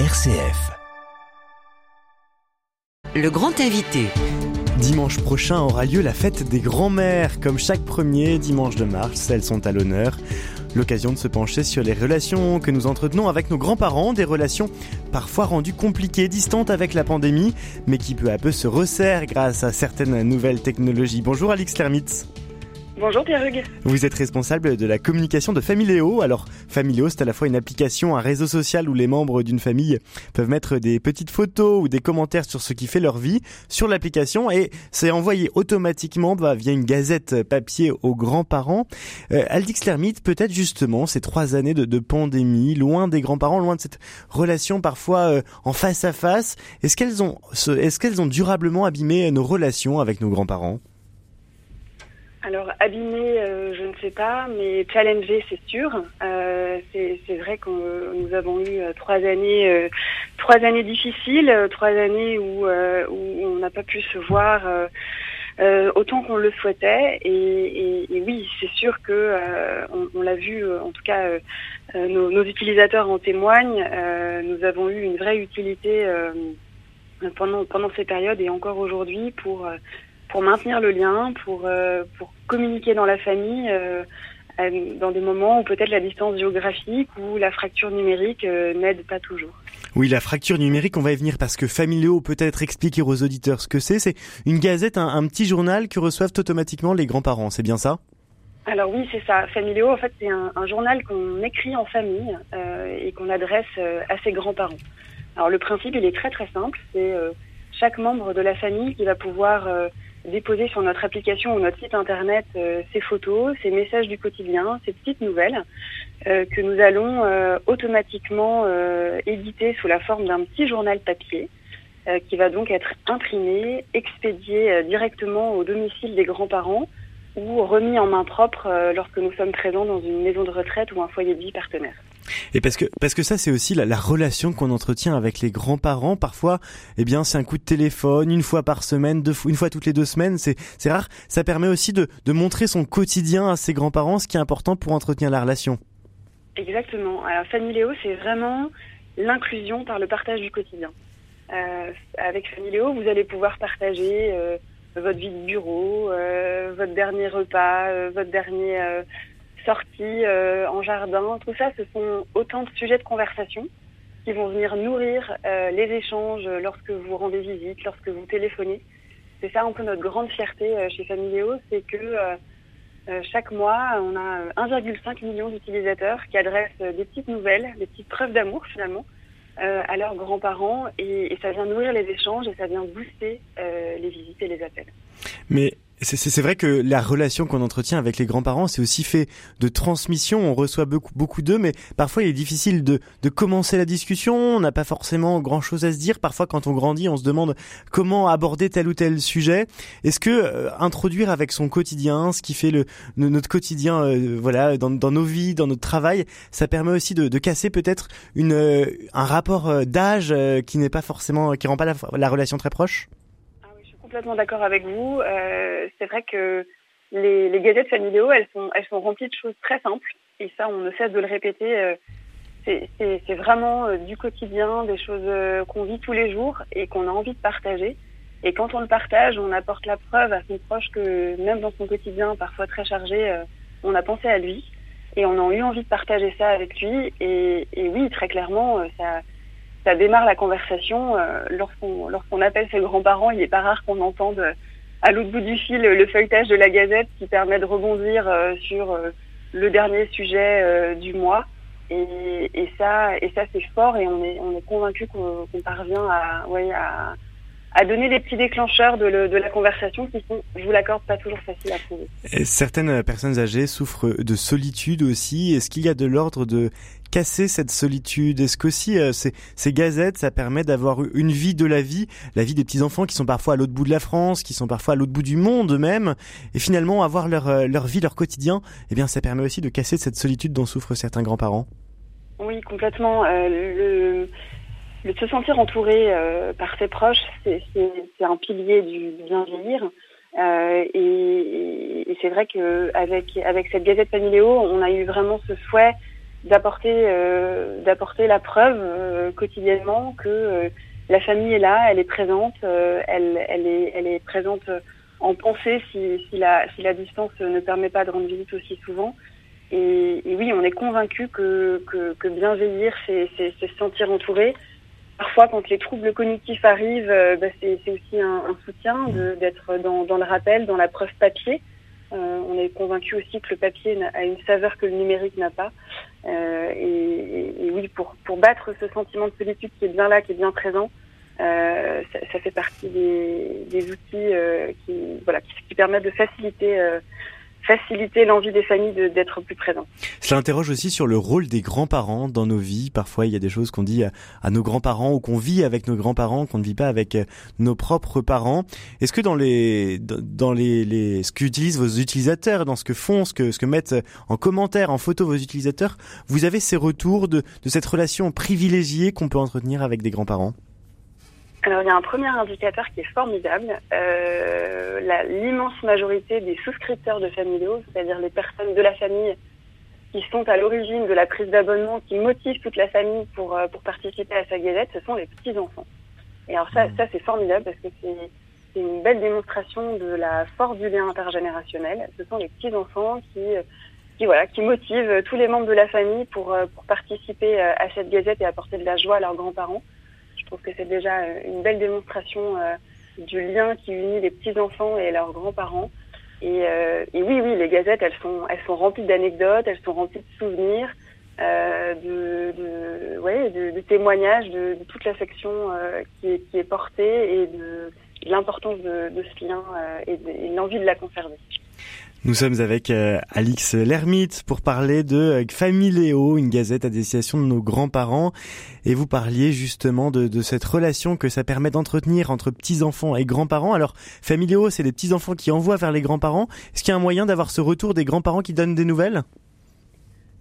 RCF. Le grand invité. Dimanche prochain aura lieu la fête des grands-mères. Comme chaque premier dimanche de mars, elles sont à l'honneur. L'occasion de se pencher sur les relations que nous entretenons avec nos grands-parents, des relations parfois rendues compliquées, distantes avec la pandémie, mais qui peu à peu se resserrent grâce à certaines nouvelles technologies. Bonjour Alix Lermitz. Bonjour Pierre-Hugues. Vous êtes responsable de la communication de Familéo. Alors Familéo, c'est à la fois une application, un réseau social où les membres d'une famille peuvent mettre des petites photos ou des commentaires sur ce qui fait leur vie sur l'application et c'est envoyé automatiquement bah, via une gazette papier aux grands-parents. Euh, Aldix Lermite, peut-être justement ces trois années de, pandémie, loin des grands-parents, loin de cette relation parfois euh, en face à face, est-ce qu'elles ont, est-ce qu'elles ont durablement abîmé nos relations avec nos grands-parents? Alors abîmé, euh, je ne sais pas, mais challengé, c'est sûr. Euh, c'est vrai que nous avons eu euh, trois années, difficiles, trois années où, on n'a pas pu se voir autant qu'on le souhaitait. Et, oui, c'est sûr que on, l'a vu, en tout cas, nos, utilisateurs en témoignent. nous avons eu une vraie utilité pendant ces périodes et encore aujourd'hui pour pour maintenir le lien, pour, euh, pour communiquer dans la famille euh, dans des moments où peut-être la distance géographique ou la fracture numérique euh, n'aide pas toujours. Oui, la fracture numérique, on va y venir parce que Familio peut-être expliquer aux auditeurs ce que c'est. C'est une gazette, un, petit journal que reçoivent automatiquement les grands-parents, c'est bien ça? Alors oui, c'est ça. Familio, en fait, c'est un, journal qu'on écrit en famille et qu'on adresse à ses grands-parents. Alors le principe, il est très très simple. C'est chaque membre de la famille qui va pouvoir déposer sur notre application ou notre site internet euh, ces photos, ces messages du quotidien, ces petites nouvelles euh, que nous allons euh, automatiquement éditer sous la forme d'un petit journal papier qui va donc être imprimé, expédié directement au domicile des grands-parents ou remis en main propre lorsque nous sommes présents dans une maison de retraite ou un foyer de vie partenaire. Et parce que parce que ça c'est aussi la, relation qu'on entretient avec les grands-parents. Parfois, eh bien, c'est un coup de téléphone une fois par semaine, deux, une fois toutes les deux semaines. C'est c'est rare. Ça permet aussi de de montrer son quotidien à ses grands-parents, ce qui est important pour entretenir la relation. Exactement. Alors Familéo, c'est vraiment l'inclusion par le partage du quotidien. Euh, avec Familéo, vous allez pouvoir partager euh, votre vie de bureau, euh, votre dernier repas, euh, votre dernier sorties euh, en jardin, tout ça, ce sont autant de sujets de conversation qui vont venir nourrir euh, les échanges lorsque vous rendez visite, lorsque vous téléphonez. C'est ça un peu notre grande fierté euh, chez Familéo, c'est que chaque mois, on a 1,5 million d'utilisateurs qui adressent des petites nouvelles, des petites preuves d'amour finalement, à leurs grands-parents et, et, ça vient nourrir les échanges et ça vient booster les visites et les appels. Mais c'est vrai que la relation qu'on entretient avec les grands-parents, c'est aussi fait de transmission. On reçoit beaucoup, beaucoup d'eux, mais parfois il est difficile de, de commencer la discussion. On n'a pas forcément grand-chose à se dire. Parfois, quand on grandit, on se demande comment aborder tel ou tel sujet. Est-ce que euh, introduire avec son quotidien, ce qui fait le, notre quotidien, euh, voilà, dans, dans, nos vies, dans notre travail, ça permet aussi de, de casser peut-être une euh, un rapport d'âge qui n'est pas forcément, qui rend pas la relation très proche? Complètement d'accord avec vous. Euh, c'est vrai que les, les gazettes familiaux, elles sont, elles sont remplies de choses très simples. Et ça, on ne cesse de le répéter. Euh, c'est vraiment euh, du quotidien, des choses qu'on vit tous les jours et qu'on a envie de partager. Et quand on le partage, on apporte la preuve à son proche que même dans son quotidien, parfois très chargé, on a pensé à lui et on a eu envie de partager ça avec lui. Et oui, très clairement, ça, ça démarre la conversation. Euh, lorsqu'on appelle ses grands-parents, il n'est pas rare qu'on entende euh, à l'autre bout du fil le feuilletage de la Gazette qui permet de rebondir euh, sur le dernier sujet du mois. Et, ça, c'est fort et on est, on convaincu qu'on parvient à, donner des petits déclencheurs de, le, de la conversation qui sont, je vous l'accorde, pas toujours faciles à trouver. certaines personnes âgées souffrent de solitude aussi. Est-ce qu'il y a de l'ordre de casser cette solitude? Est-ce qu'aussi euh, ces, gazettes, ça permet d'avoir une vie de la vie, la vie des petits-enfants qui sont parfois à l'autre bout de la France, qui sont parfois à l'autre bout du monde même, et finalement avoir leur, euh, leur vie, leur quotidien, eh bien ça permet aussi de casser cette solitude dont souffrent certains grands-parents Oui, complètement. Euh, le se sentir entouré euh, par ses proches, c'est un pilier du bien vieillir. Et, c'est vrai qu'avec avec cette Gazette Familéo, on a eu vraiment ce souhait d'apporter d'apporter la preuve quotidiennement que la famille est là, elle est présente, elle, elle, est, elle est présente en pensée si, si, la, si la distance ne permet pas de rendre visite aussi souvent. Et, oui, on est convaincu que, que, que bien vieillir, c'est se sentir entouré. Parfois, quand les troubles cognitifs arrivent, euh, bah, c'est aussi un, un soutien d'être dans, dans, le rappel, dans la preuve papier. Euh, on est convaincu aussi que le papier a une saveur que le numérique n'a pas. Euh, et, et, oui, pour, pour battre ce sentiment de solitude qui est bien là, qui est bien présent, euh, ça, ça, fait partie des, des outils euh, qui, voilà, qui, qui, permettent de faciliter euh, faciliter l'envie des familles d'être plus présents. Cela interroge aussi sur le rôle des grands-parents dans nos vies. Parfois, il y a des choses qu'on dit à, nos grands-parents ou qu'on vit avec nos grands-parents, qu'on ne vit pas avec euh, nos propres parents. Est-ce que dans les dans les, les ce qu'utilisent vos utilisateurs, dans ce que font, ce que ce que mettent en commentaire, en photo vos utilisateurs, vous avez ces retours de, de cette relation privilégiée qu'on peut entretenir avec des grands-parents? Alors il y a un premier indicateur qui est formidable. Euh, L'immense majorité des souscripteurs de Familio, c'est-à-dire les personnes de la famille qui sont à l'origine de la prise d'abonnement, qui motivent toute la famille pour, euh, pour participer à sa gazette, ce sont les petits-enfants. Et alors ça, mmh. ça c'est formidable parce que c'est une belle démonstration de la force du lien intergénérationnel. Ce sont les petits-enfants qui, qui, voilà, qui motivent tous les membres de la famille pour, euh, pour participer euh, à cette gazette et apporter de la joie à leurs grands-parents. Trouve que c'est déjà euh, une belle démonstration euh, du lien qui unit les petits-enfants et leurs grands-parents. Et, euh, oui, oui, les gazettes, elles sont, remplies d'anecdotes, elles sont remplies de souvenirs, de, témoignages, de, toute l'affection qui, est, qui est portée et de, l'importance de, ce lien et de l'envie de la conserver. Nous sommes avec euh, Alix Lermite pour parler de euh, Familéo, une gazette à destination de nos grands-parents. Et vous parliez justement de, de, cette relation que ça permet d'entretenir entre petits-enfants et grands-parents. Alors, Familéo, c'est les petits-enfants qui envoient vers les grands-parents. Est-ce qu'il y a un moyen d'avoir ce retour des grands-parents qui donnent des nouvelles?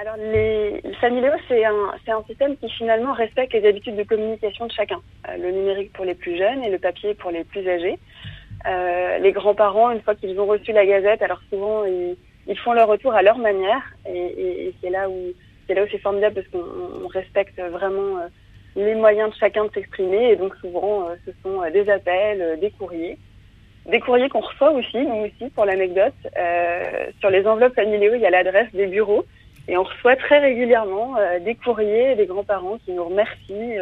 Alors, les Familéo, c'est un, un système qui finalement respecte les habitudes de communication de chacun. Euh, le numérique pour les plus jeunes et le papier pour les plus âgés. Euh, les grands-parents, une fois qu'ils ont reçu la gazette, alors souvent ils, font leur retour à leur manière, et, c'est là où c'est formidable parce qu'on respecte vraiment euh, les moyens de chacun de s'exprimer, et donc souvent euh, ce sont des appels, des courriers, des courriers qu'on reçoit aussi, nous aussi pour l'anecdote. sur les enveloppes familiaux, il y a l'adresse des bureaux, et on reçoit très régulièrement des courriers des grands-parents qui nous remercient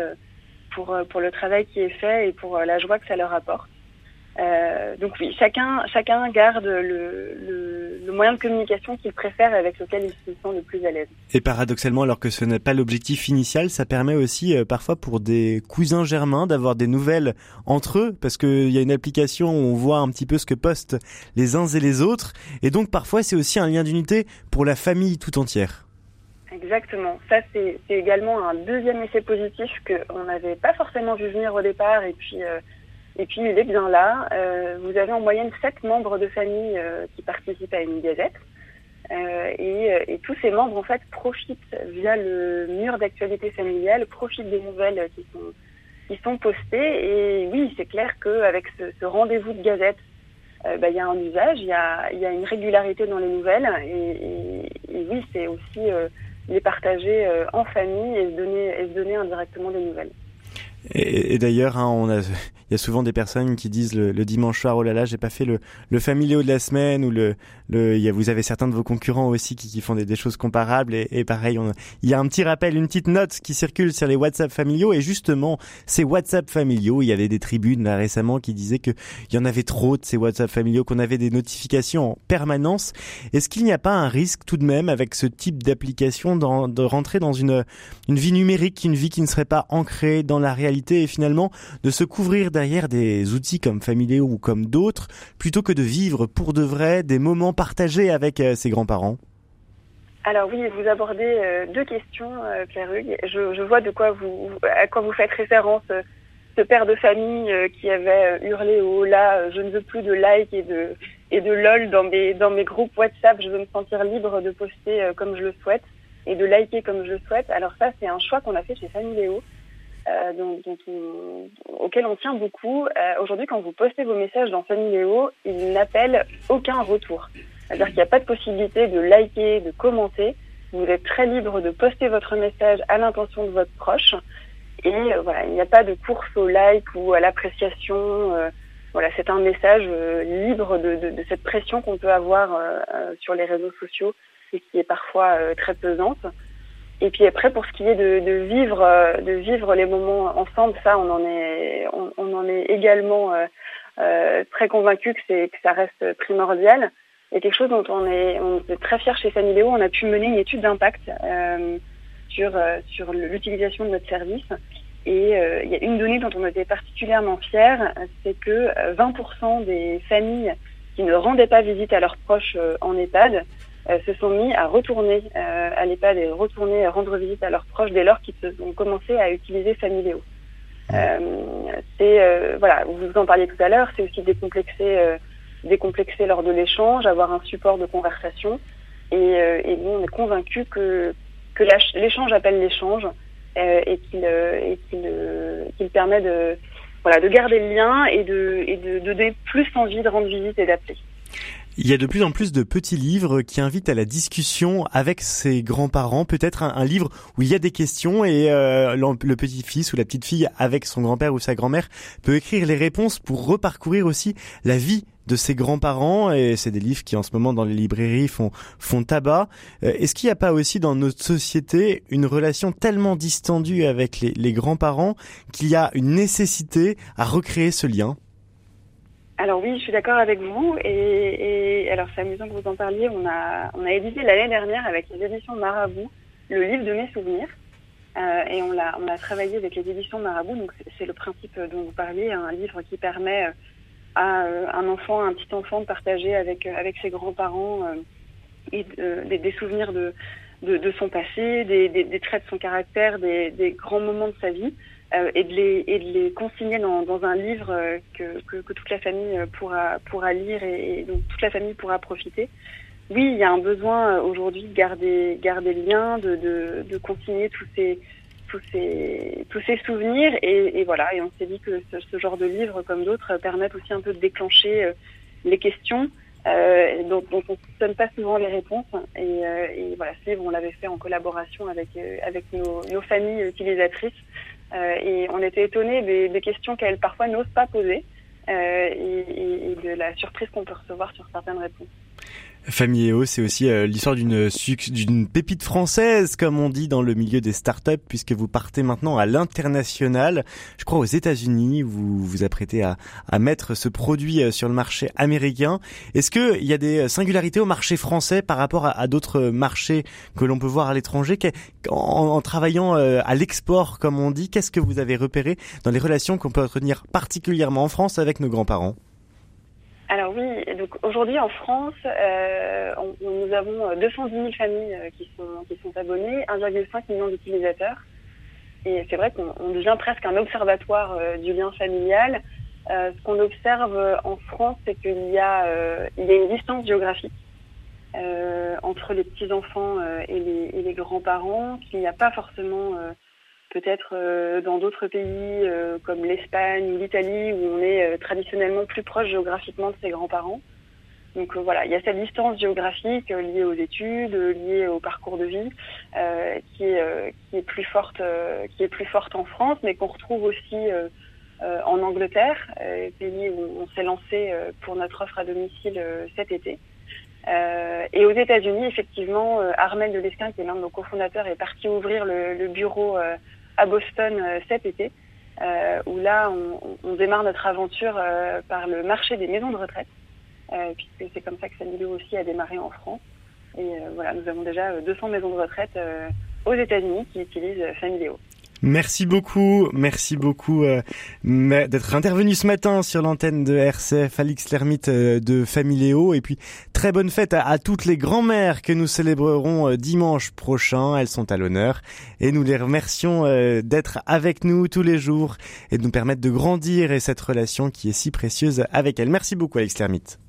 pour le travail qui est fait et pour la joie que ça leur apporte. Euh, donc oui, chacun, chacun garde le, le, le moyen de communication qu'il préfère et avec lequel il se sent le plus à l'aise. Et paradoxalement, alors que ce n'est pas l'objectif initial, ça permet aussi euh, parfois pour des cousins germains d'avoir des nouvelles entre eux, parce qu'il y a une application où on voit un petit peu ce que postent les uns et les autres, et donc parfois c'est aussi un lien d'unité pour la famille tout entière. Exactement. Ça, c'est également un deuxième effet positif qu'on n'avait pas forcément vu venir au départ, et puis... Euh, et puis il est bien là. Euh, vous avez en moyenne sept membres de famille euh, qui participent à une gazette. Euh, et, euh, et, tous ces membres en fait profitent via le mur d'actualité familiale, profitent des nouvelles qui sont qui sont postées. Et oui, c'est clair qu'avec ce, ce rendez-vous de gazette, euh, bah, il y a un usage, il y a, y a une régularité dans les nouvelles. Et, et, et oui, c'est aussi les partager en famille et se donner et se donner indirectement des nouvelles. Et, d'ailleurs, hein, il y a souvent des personnes qui disent le, dimanche soir, oh là là, j'ai pas fait le, le de la semaine ou le, vous avez certains de vos concurrents aussi qui, font des, choses comparables et, pareil, il y a un petit rappel, une petite note qui circule sur les WhatsApp familiaux et justement, ces WhatsApp familiaux, il y avait des tribunes là récemment qui disaient que il y en avait trop de ces WhatsApp familiaux, qu'on avait des notifications en permanence. Est-ce qu'il n'y a pas un risque tout de même avec ce type d'application de rentrer dans une vie numérique, une vie qui ne serait pas ancrée dans la réalité et finalement de se couvrir derrière des outils comme Familio ou comme d'autres, plutôt que de vivre pour de vrai des moments partagés avec euh, ses grands-parents alors oui, vous abordez euh, deux questions, euh, Claire Hugues. Je, vois de quoi vous, à quoi vous faites référence. Euh, ce père de famille euh, qui avait hurlé au là, je ne veux plus de like et de et de lol dans mes dans mes groupes WhatsApp. Je veux me sentir libre de poster comme je le souhaite et de liker comme je le souhaite. Alors ça, c'est un choix qu'on a fait chez Familéo euh, dont, dont on, auquel on tient beaucoup. Euh, Aujourd'hui, quand vous postez vos messages dans Familéo, il n'appelle aucun retour. C'est-à-dire qu'il n'y a pas de possibilité de liker, de commenter. vous êtes très libre de poster votre message à l'intention de votre proche. Et euh, voilà, il n'y a pas de course au like ou à l'appréciation. Euh, voilà, c'est un message euh, libre de, de, de, cette pression qu'on peut avoir sur les réseaux sociaux et qui est parfois très pesante. Et puis après, pour ce qui est de, vivre, de vivre les moments ensemble, ça, on en est, on, en est également très convaincu que ça reste primordial. A quelque chose dont on est, on est très fier chez Léo. On a pu mener une étude d'impact euh, sur sur l'utilisation de notre service et euh, il y a une donnée dont on était particulièrement fiers, c'est que 20% euh, des familles qui ne rendaient pas visite à leurs proches euh, en EHPAD se sont mis à retourner à l'EHPAD et retourner à rendre visite à leurs proches dès lors qu'ils ont commencé à utiliser Familéo. Euh, c'est voilà, vous en parliez tout à l'heure, c'est aussi décomplexer, décomplexer lors de l'échange, avoir un support de conversation. Et, et nous, on est convaincus que que l'échange appelle l'échange euh, et qu'il euh, euh, permet de voilà de garder le lien et de et de, de donner plus envie de rendre visite et d'appeler. Il y a de plus en plus de petits livres qui invitent à la discussion avec ses grands-parents. Peut-être un, livre où il y a des questions et euh, le petit-fils ou la petite-fille avec son grand-père ou sa grand-mère peut écrire les réponses pour reparcourir aussi la vie de ses grands-parents et c'est des livres qui en ce moment dans les librairies font tabac. Euh, est-ce qu'il n'y a pas aussi dans notre société une relation tellement distendue avec les grands-parents qu'il y a une nécessité à recréer ce lien? Alors oui, je suis d'accord avec vous. Et, alors c'est amusant que vous en parliez. On a, édité l'année dernière avec les éditions Marabout le livre de mes souvenirs. Euh, et on l'a, a travaillé avec les éditions Marabout. Donc c'est, le principe dont vous parliez, un livre qui permet à euh, un enfant, un petit enfant de partager avec ses grands-parents euh, des, souvenirs de, son passé, des, traits de son caractère, des grands moments de sa vie. Euh, et, de les, et de les consigner dans, dans un livre euh, que, que, que, toute la famille euh, pourra, pourra lire et, et, donc toute la famille pourra profiter. Oui, il y a un besoin aujourd'hui de garder, garder le lien, de, de, de consigner tous ces, tous ces, tous ces souvenirs et, et voilà. Et on s'est dit que ce, ce, genre de livres, comme d'autres, permettent aussi un peu de déclencher les questions euh, dont, dont, on ne donne pas souvent les réponses. Et, euh, et voilà, ce livre, on l'avait fait en collaboration avec, avec nos, nos familles utilisatrices. Euh, et on était étonnés des, questions qu'elles parfois n'osent pas poser euh, et, de la surprise qu'on peut recevoir sur certaines réponses. Familéo, c'est aussi euh, l'histoire d'une d'une pépite française, comme on dit dans le milieu des startups, puisque vous partez maintenant à l'international. Je crois aux États-Unis, vous vous apprêtez à, à mettre ce produit euh, sur le marché américain. Est-ce que il y a des singularités au marché français par rapport à, d'autres marchés que l'on peut voir à l'étranger? En, en, travaillant euh, à l'export, comme on dit, qu'est-ce que vous avez repéré dans les relations qu'on peut entretenir particulièrement en France avec nos grands-parents? Alors oui, donc aujourd'hui en France, euh, nous avons 210 000 familles euh, qui sont qui sont abonnées, 1,5 million d'utilisateurs. Et c'est vrai qu'on devient presque un observatoire euh, du lien familial. Euh, ce qu'on observe en France, c'est qu'il y a euh, il y a une distance géographique euh, entre les petits enfants et les, et les grands-parents, qu'il n'y a pas forcément peut-être euh, dans d'autres pays euh, comme l'Espagne ou l'Italie où on est euh, traditionnellement plus proche géographiquement de ses grands-parents. Donc voilà, il y a cette distance géographique liée aux études, liée au parcours de vie, qui est plus forte, qui est plus forte en France, mais qu'on retrouve aussi en Angleterre, pays où on s'est lancé pour notre offre à domicile cet été. et aux États-Unis, effectivement, Armel de Lesquin, qui est l'un de nos cofondateurs, est parti ouvrir le bureau à Boston euh, cet été, euh, où là, on, démarre notre aventure euh, par le marché des maisons de retraite, puisque c'est comme ça que Sanilo aussi a démarré en France. Et voilà, nous avons déjà 200 maisons de retraite aux États-Unis qui utilisent Familéo. Merci beaucoup, merci beaucoup euh, d'être intervenu ce matin sur l'antenne de RCF, Alix Lermite euh, de Familéo. Et puis, très bonne fête à, toutes les grand-mères que nous célébrerons euh, dimanche prochain. Elles sont à l'honneur. Et nous les remercions euh, d'être avec nous tous les jours et de nous permettre de grandir et cette relation qui est si précieuse avec elles. Merci beaucoup, Alix Lermite.